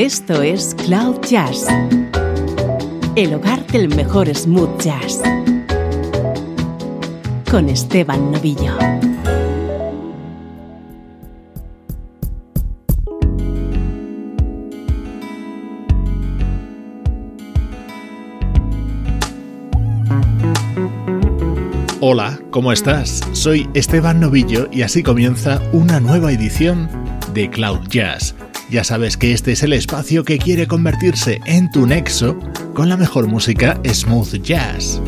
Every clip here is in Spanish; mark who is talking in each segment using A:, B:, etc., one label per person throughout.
A: Esto es Cloud Jazz, el hogar del mejor smooth jazz, con Esteban Novillo.
B: Hola, ¿cómo estás? Soy Esteban Novillo y así comienza una nueva edición de Cloud Jazz. Ya sabes que este es el espacio que quiere convertirse en tu nexo con la mejor música smooth jazz.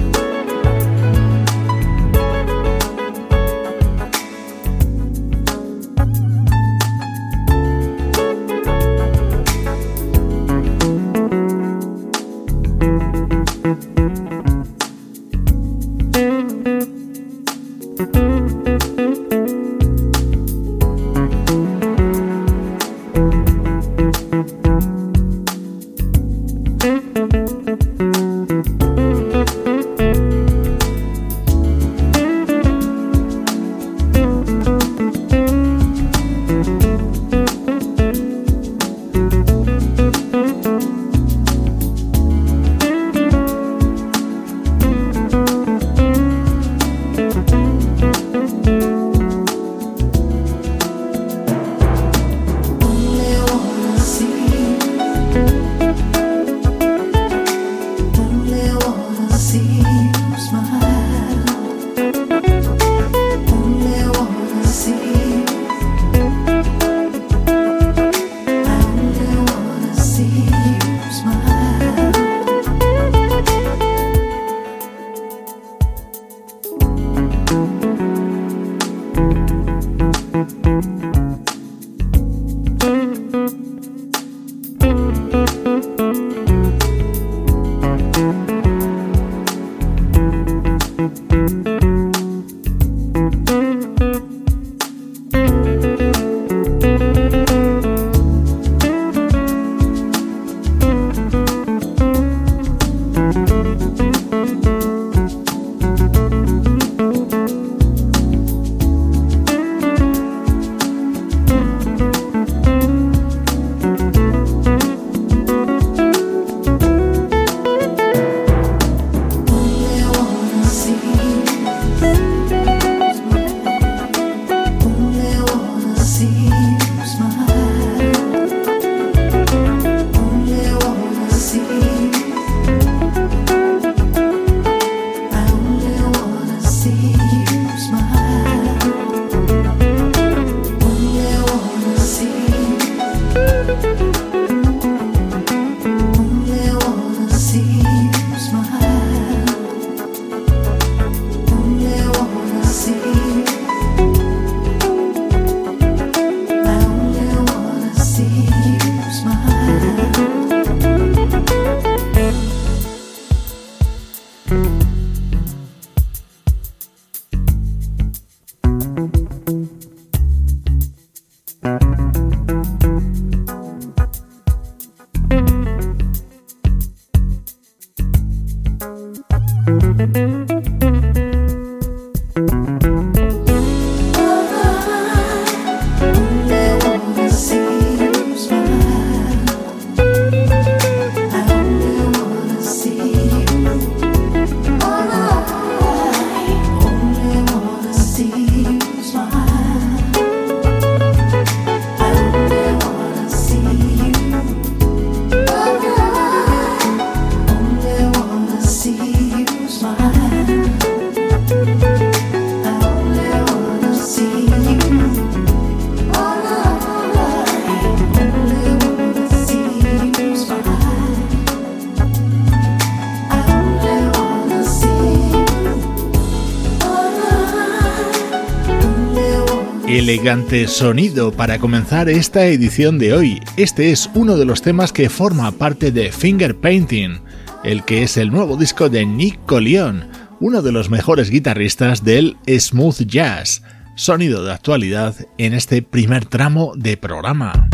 B: Elegante sonido para comenzar esta edición de hoy. Este es uno de los temas que forma parte de Finger Painting, el que es el nuevo disco de Nick Colion, uno de los mejores guitarristas del smooth jazz. Sonido de actualidad en este primer tramo de programa.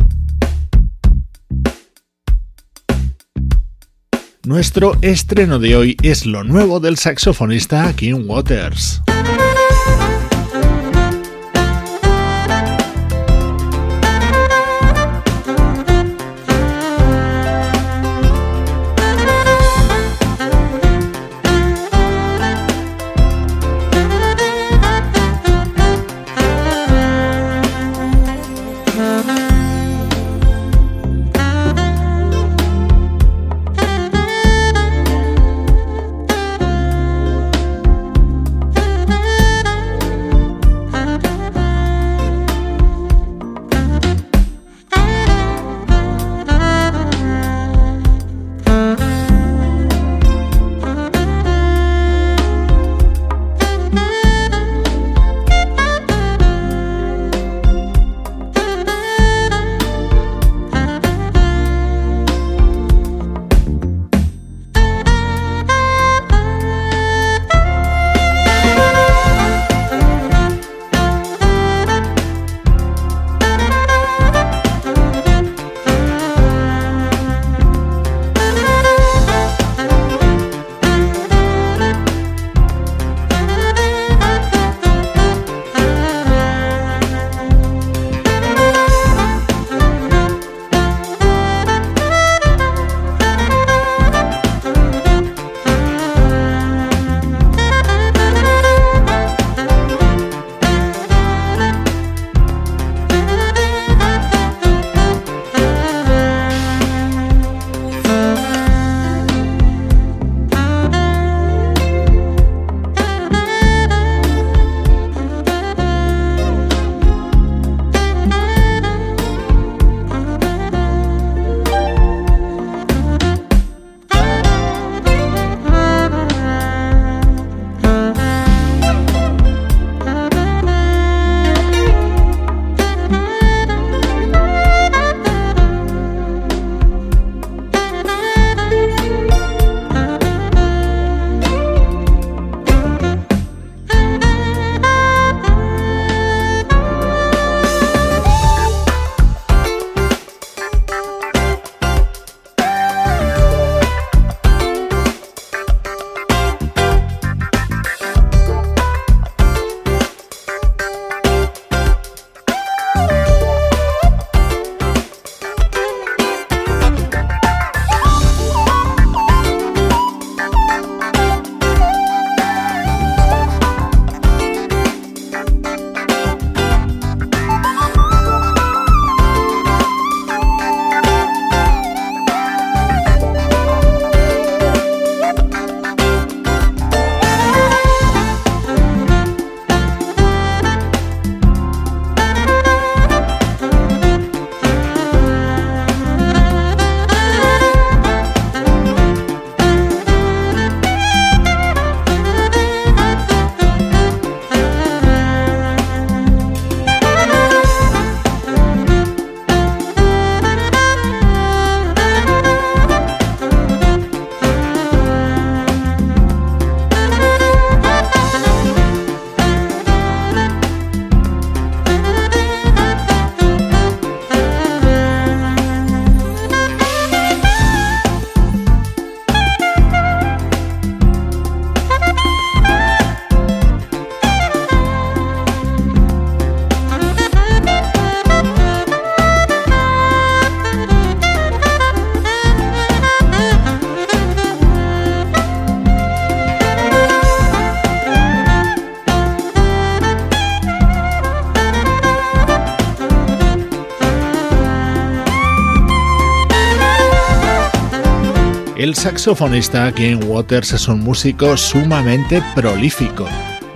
B: Nuestro estreno de hoy es lo nuevo del saxofonista Kim Waters. El saxofonista Ken Waters es un músico sumamente prolífico.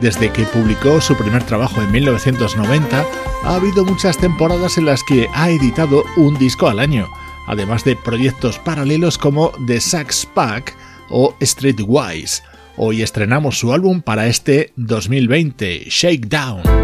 B: Desde que publicó su primer trabajo en 1990, ha habido muchas temporadas en las que ha editado un disco al año, además de proyectos paralelos como The Sax Pack o Streetwise. Hoy estrenamos su álbum para este 2020, Shakedown.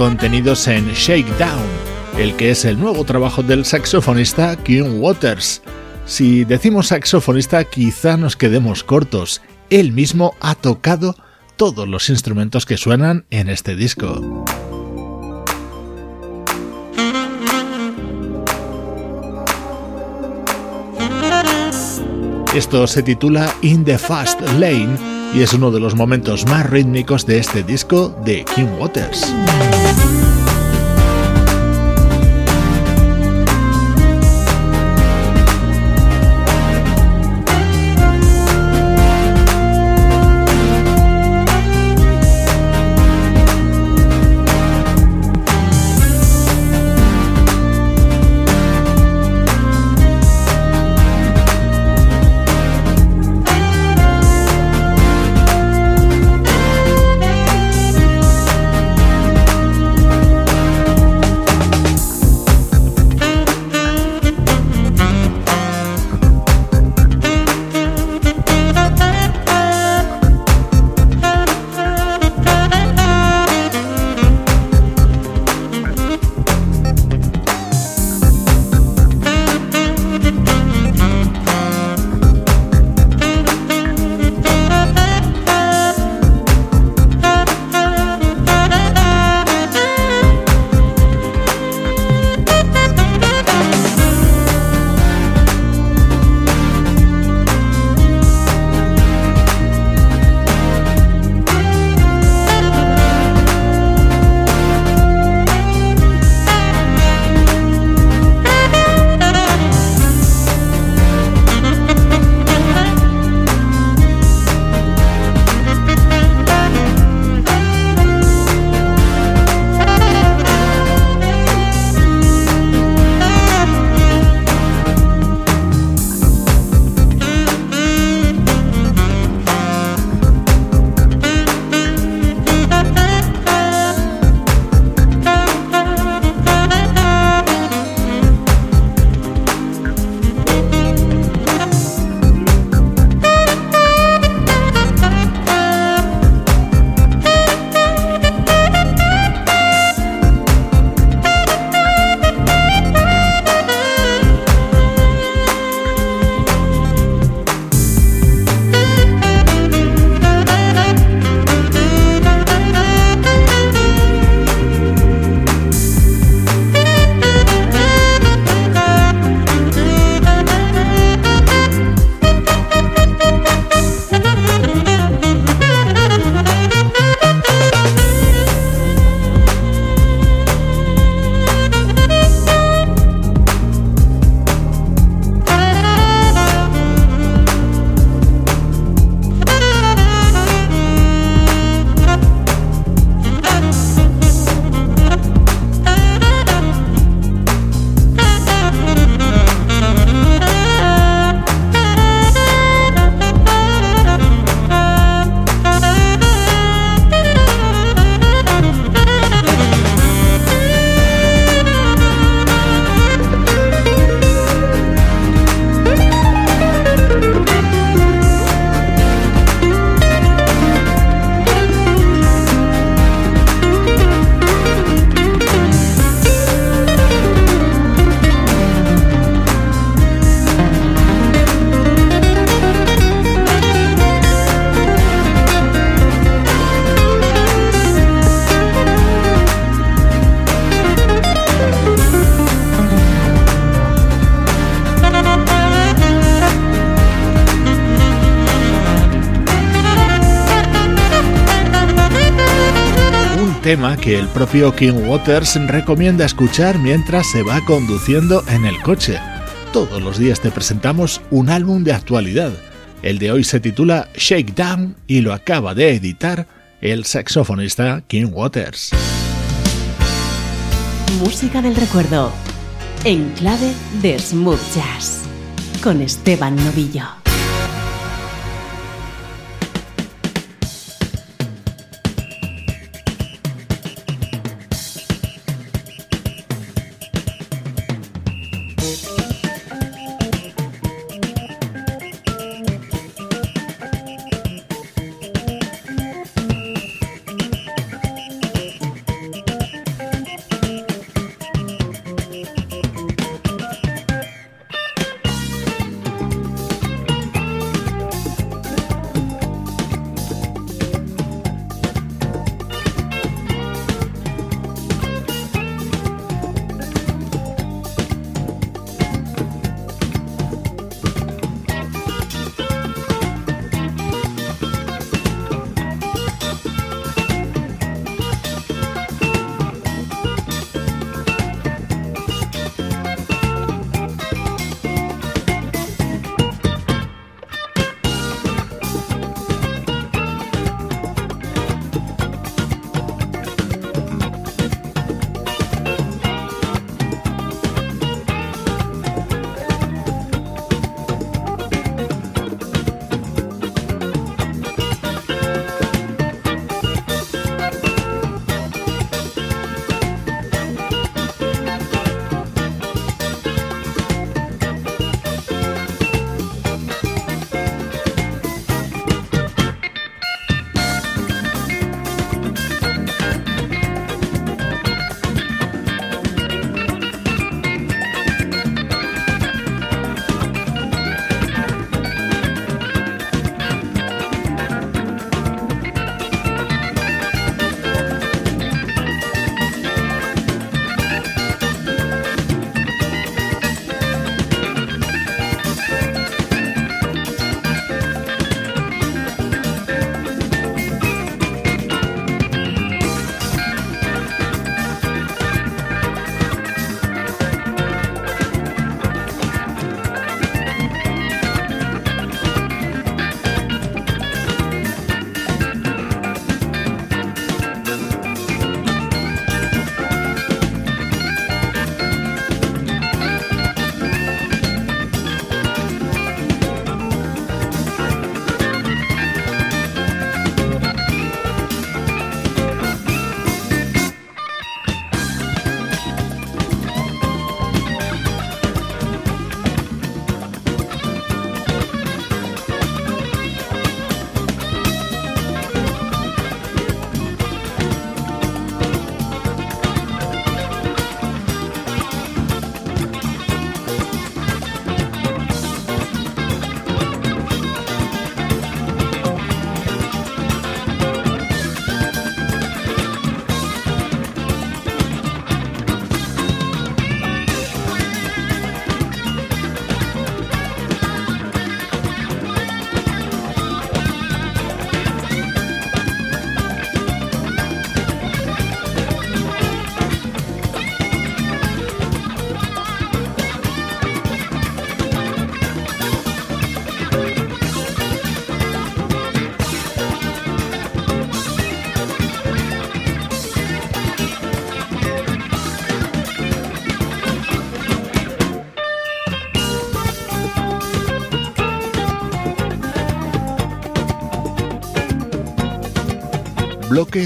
B: Contenidos en Shakedown, el que es el nuevo trabajo del saxofonista Kim Waters. Si decimos saxofonista quizá nos quedemos cortos, él mismo ha tocado todos los instrumentos que suenan en este disco. Esto se titula In the Fast Lane y es uno de los momentos más rítmicos de este disco de Kim Waters. Tema que el propio King Waters recomienda escuchar mientras se va conduciendo en el coche. Todos los días te presentamos un álbum de actualidad. El de hoy se titula Shakedown y lo acaba de editar el saxofonista King Waters.
A: Música del recuerdo, en clave de smooth jazz, con Esteban Novillo.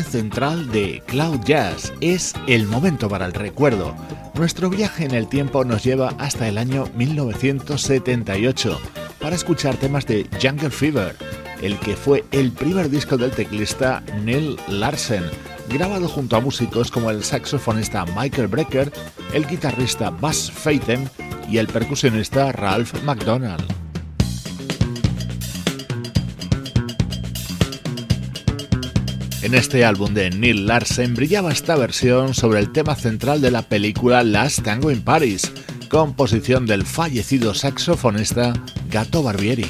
B: Central de Cloud Jazz. Es el momento para el recuerdo. Nuestro viaje en el tiempo nos lleva hasta el año 1978 para escuchar temas de Jungle Fever, el que fue el primer disco del teclista Neil Larsen, grabado junto a músicos como el saxofonista Michael Brecker, el guitarrista Buzz Feiten y el percusionista Ralph McDonald. En este álbum de Neil Larsen brillaba esta versión sobre el tema central de la película Last Tango in Paris, composición del fallecido saxofonista Gato Barbieri.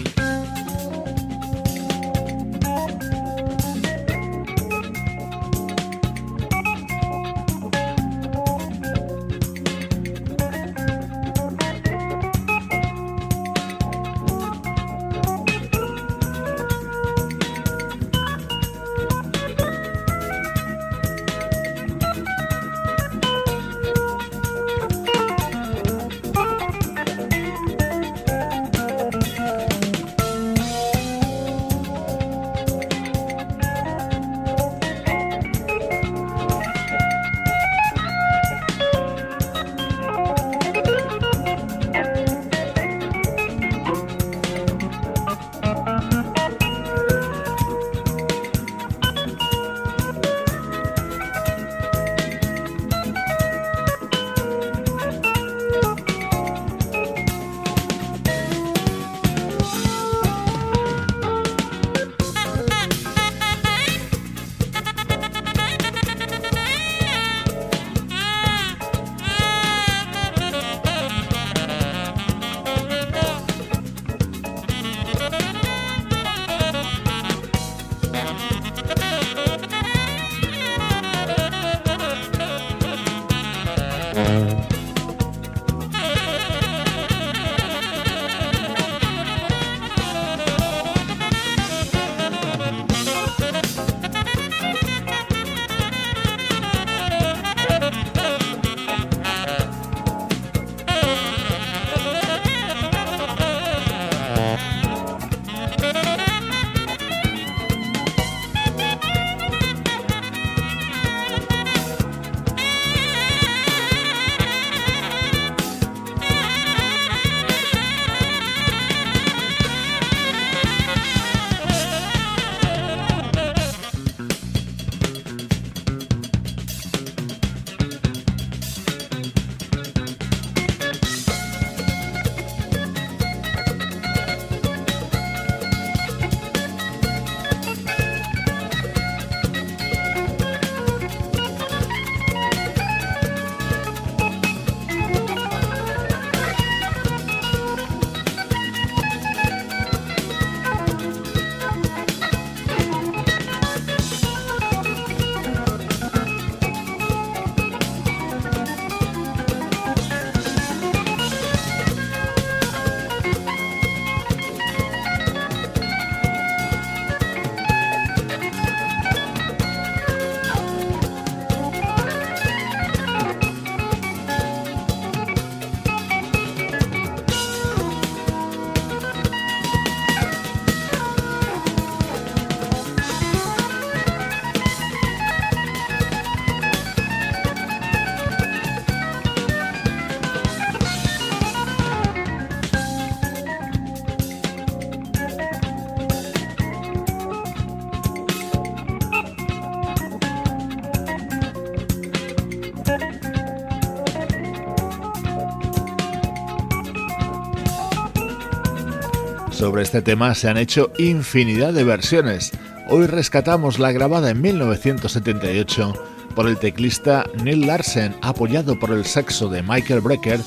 B: Sobre este tema se han hecho infinidad de versiones. Hoy rescatamos la grabada en 1978 por el teclista Neil Larsen, apoyado por el saxo de Michael Brecker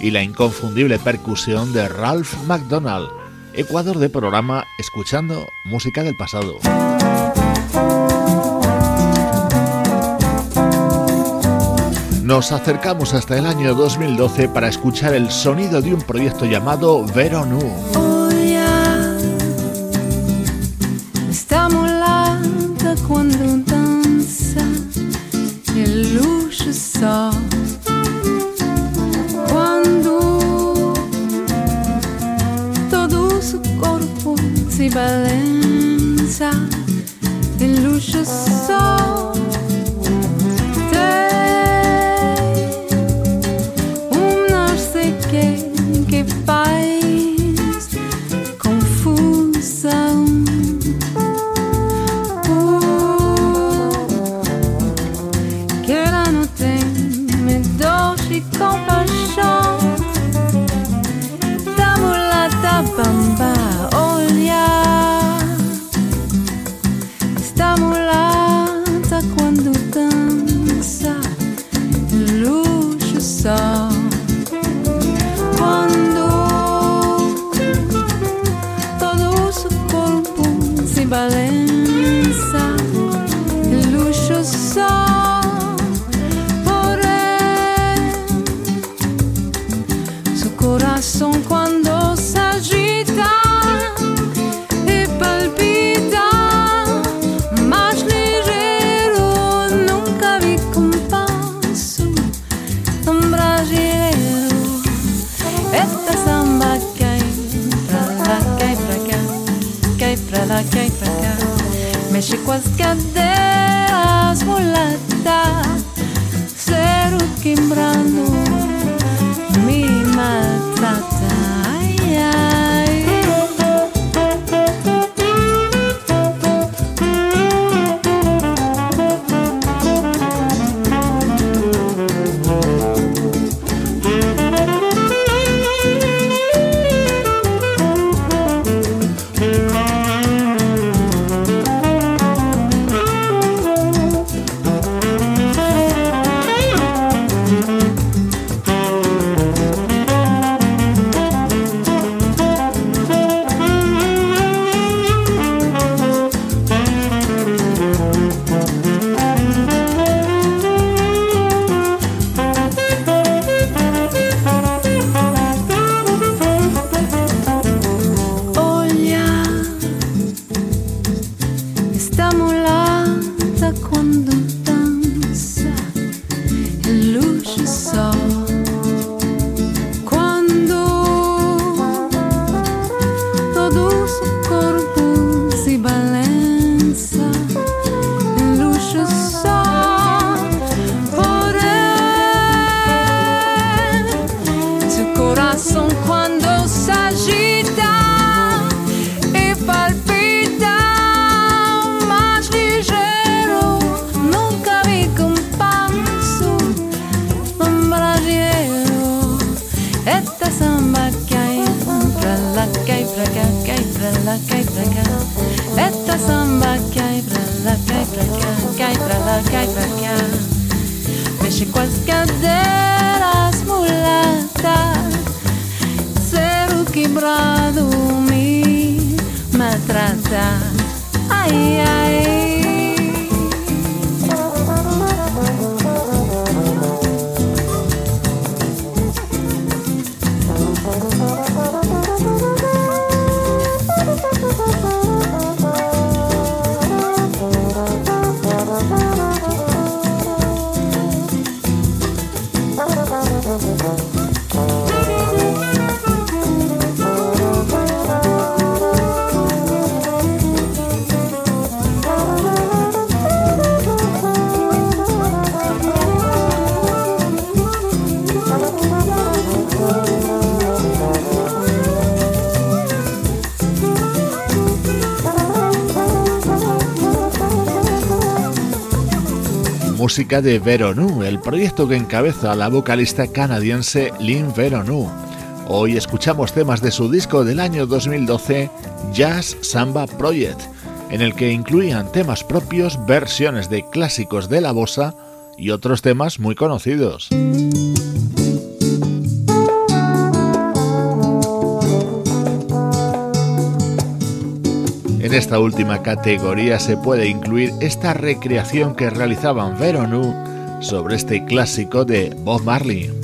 B: y la inconfundible percusión de Ralph McDonald, Ecuador de programa escuchando música del pasado. Nos acercamos hasta el año 2012 para escuchar el sonido de un proyecto llamado Veronu.
C: kondum. cá e pra cá. Mexe com as cadeiras, mulata. Zero quebrado me maltrata. Ai, ai.
B: música de Veronu, el proyecto que encabeza la vocalista canadiense Lynn Veronu. Hoy escuchamos temas de su disco del año 2012, Jazz Samba Project, en el que incluían temas propios, versiones de clásicos de la bossa y otros temas muy conocidos. En esta última categoría se puede incluir esta recreación que realizaban Veronu sobre este clásico de Bob Marley.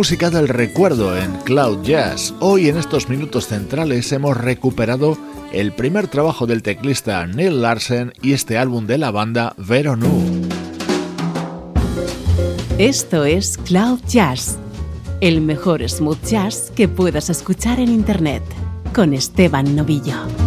B: Música del recuerdo en Cloud Jazz. Hoy en estos minutos centrales hemos recuperado el primer trabajo del teclista Neil Larsen y este álbum de la banda Veronu.
A: Esto es Cloud Jazz, el mejor smooth jazz que puedas escuchar en Internet, con Esteban Novillo.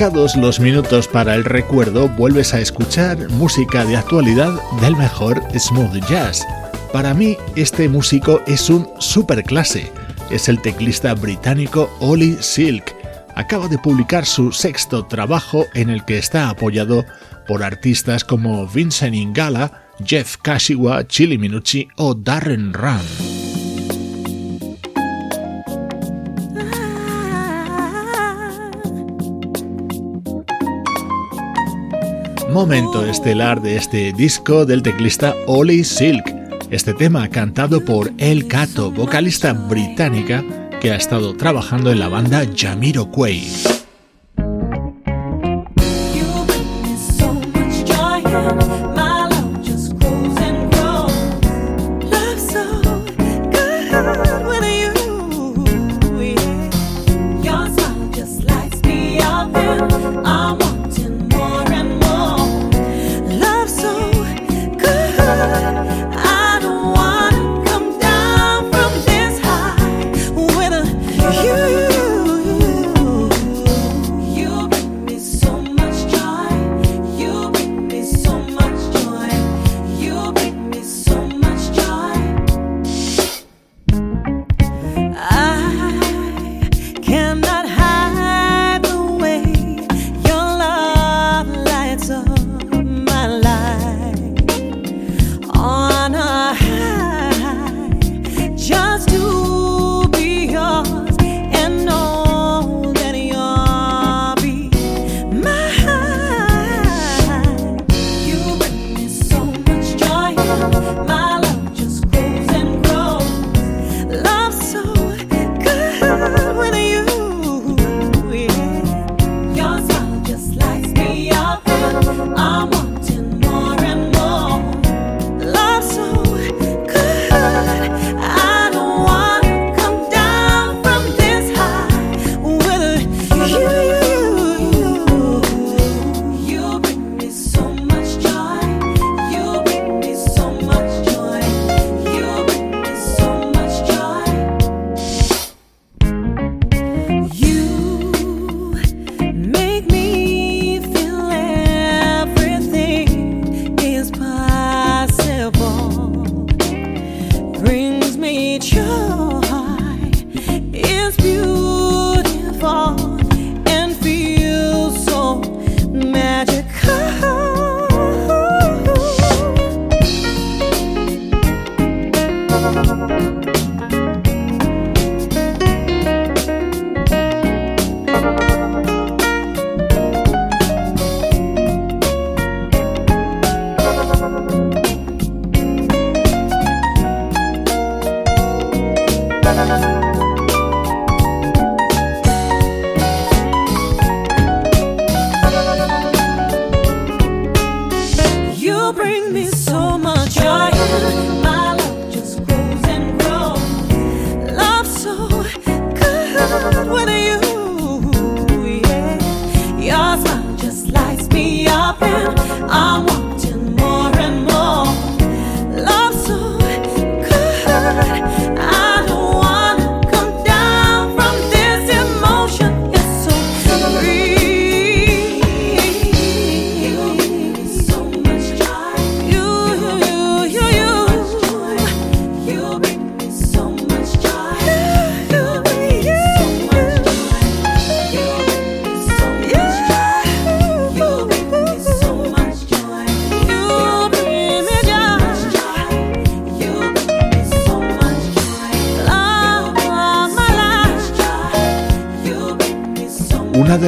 D: Marcados los minutos para el recuerdo, vuelves a escuchar música de actualidad del mejor smooth jazz. Para mí, este músico es un superclase. Es el teclista británico Ollie Silk. Acaba de publicar su sexto trabajo en el que está apoyado por artistas como Vincent Ingala, Jeff Kashiwa, Chili Minucci o Darren Ram. Momento estelar de este disco del teclista Ollie Silk. Este tema cantado por El Cato, vocalista británica que ha estado trabajando en la banda Jamiroquai.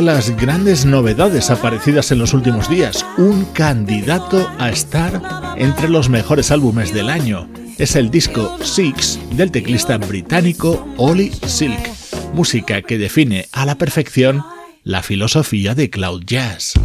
D: Las grandes novedades aparecidas en los últimos días, un candidato a estar entre los mejores álbumes del año. Es el disco Six del teclista británico Ollie Silk, música que define a la perfección la filosofía de Cloud Jazz.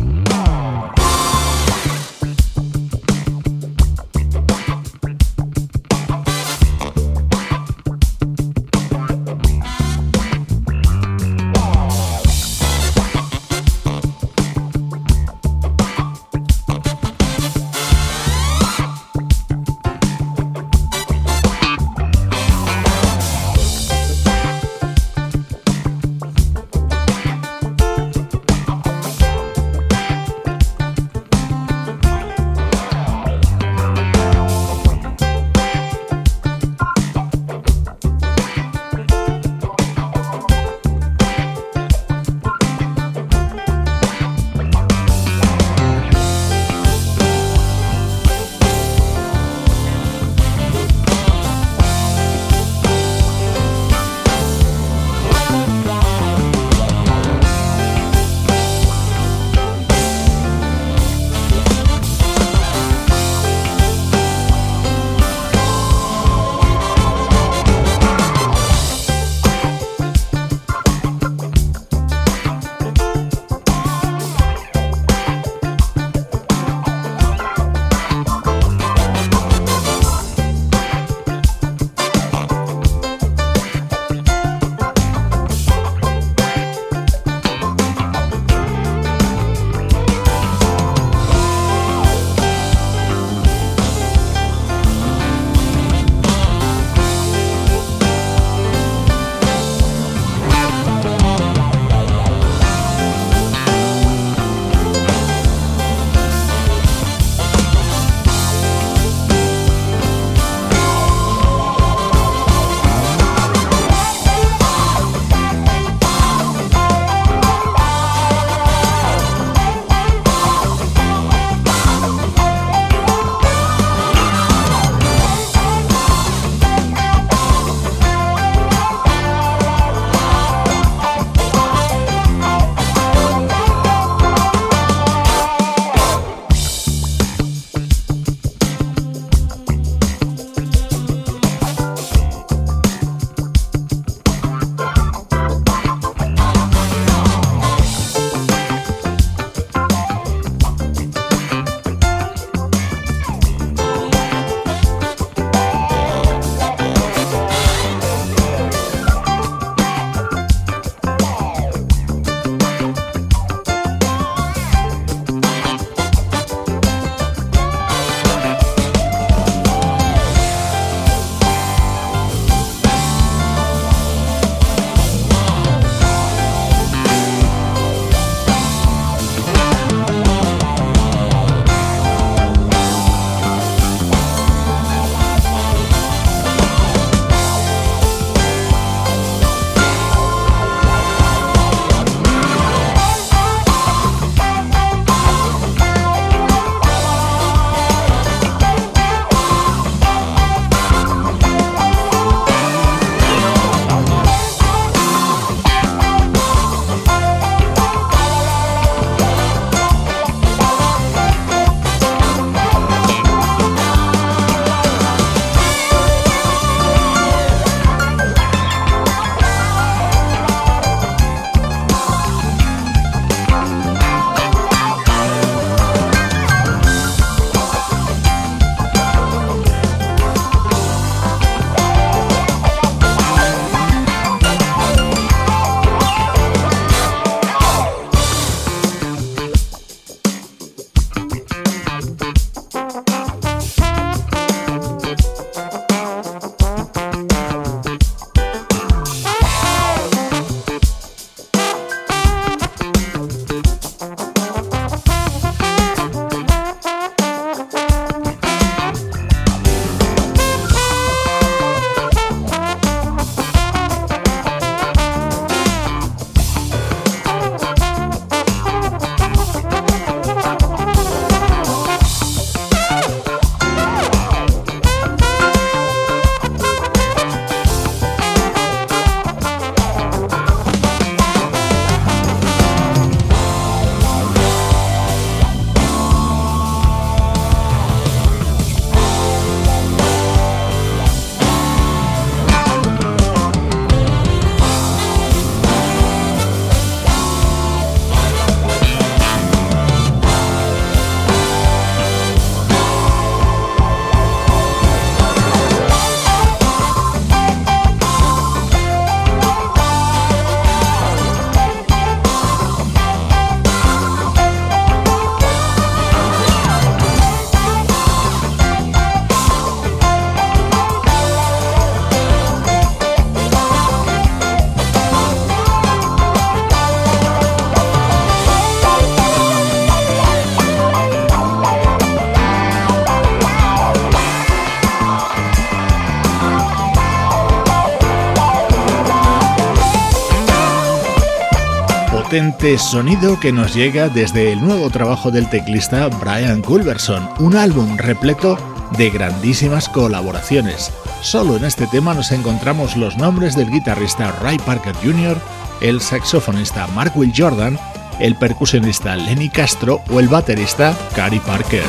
B: Potente sonido que nos llega desde el nuevo trabajo del teclista Brian Culverson, un álbum repleto de grandísimas colaboraciones. Solo en este tema nos encontramos los nombres del guitarrista Ray Parker Jr., el saxofonista Mark Will Jordan, el percusionista Lenny Castro o el baterista Cary Parker.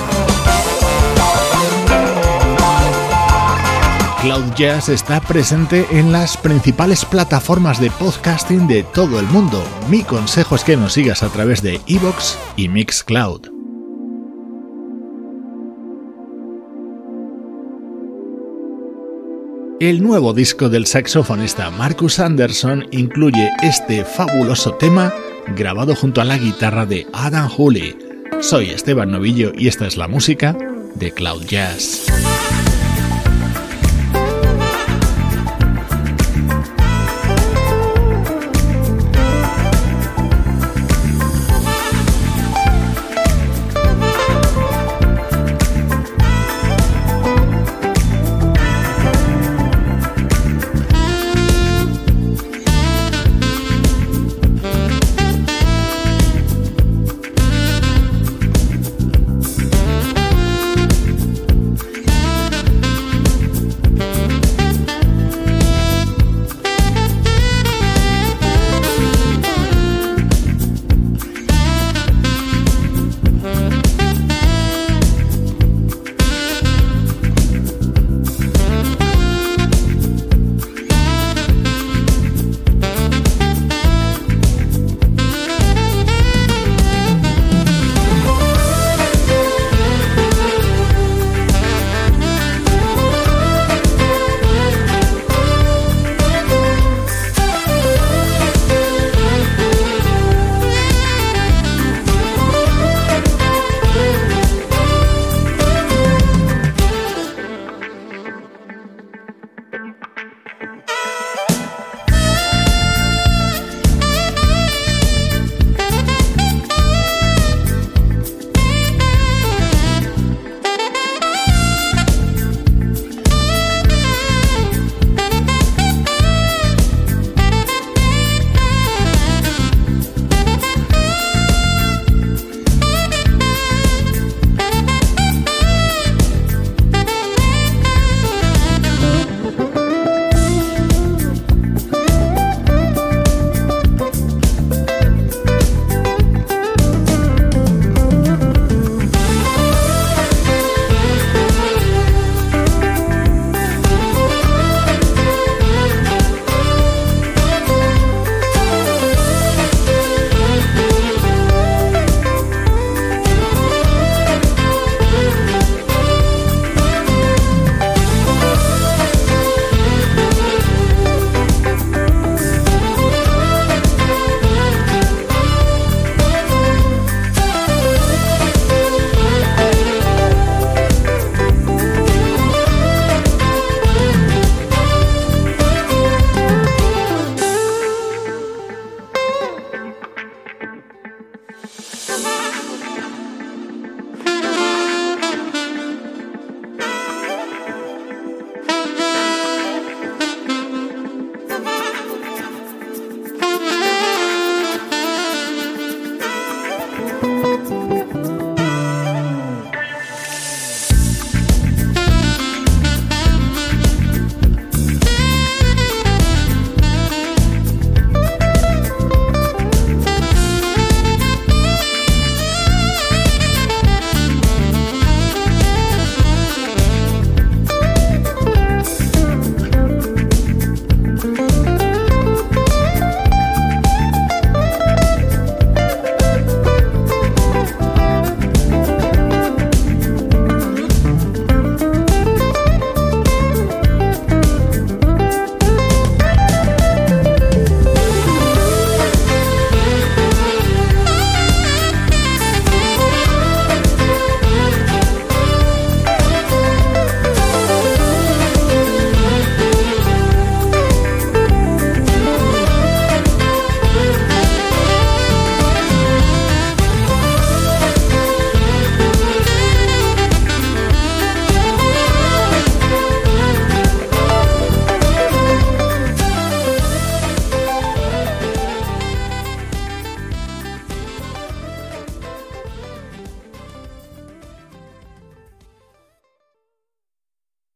B: Cloud Jazz está presente en las principales plataformas de podcasting de todo el mundo. Mi consejo es que nos sigas a través de Evox y Mixcloud. El nuevo disco del saxofonista Marcus Anderson incluye este fabuloso tema grabado junto a la guitarra de Adam Hooley. Soy Esteban Novillo y esta es la música de Cloud Jazz.